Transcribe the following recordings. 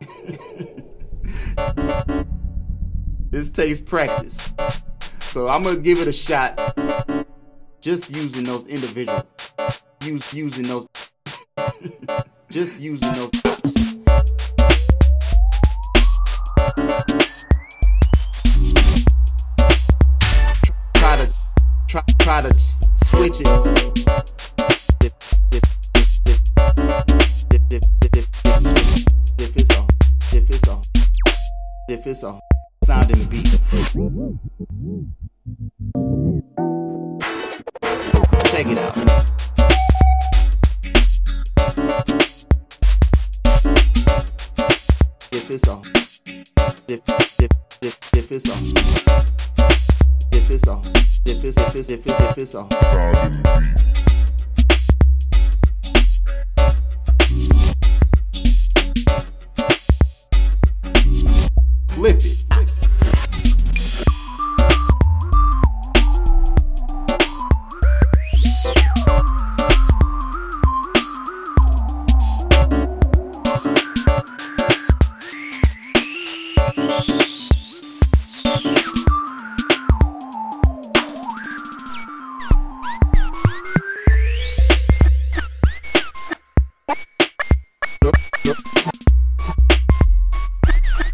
this takes practice. So I'm gonna give it a shot. Just using those individual, use using those, just using those. Try to try try to switch it. If it's a sound in the beat. Check it out. If it's a if if if if it's a if it's a if it's if it's if it's if it's a flip it.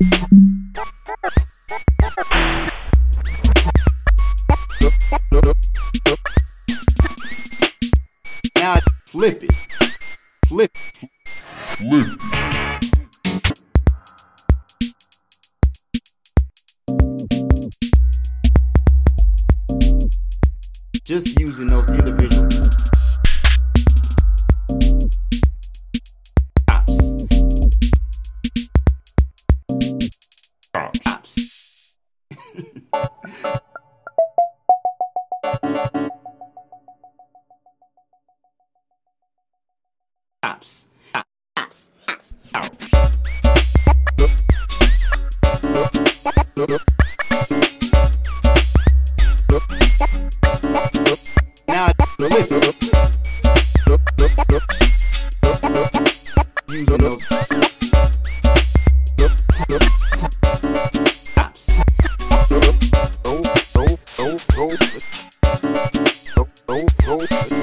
Now flip it. Flip. Flip. Just using those individual chops. Apps. Apps. Apps. Apps. Now, listen. You know. Apps. Oh, oh, oh, oh. Oh, oh, oh.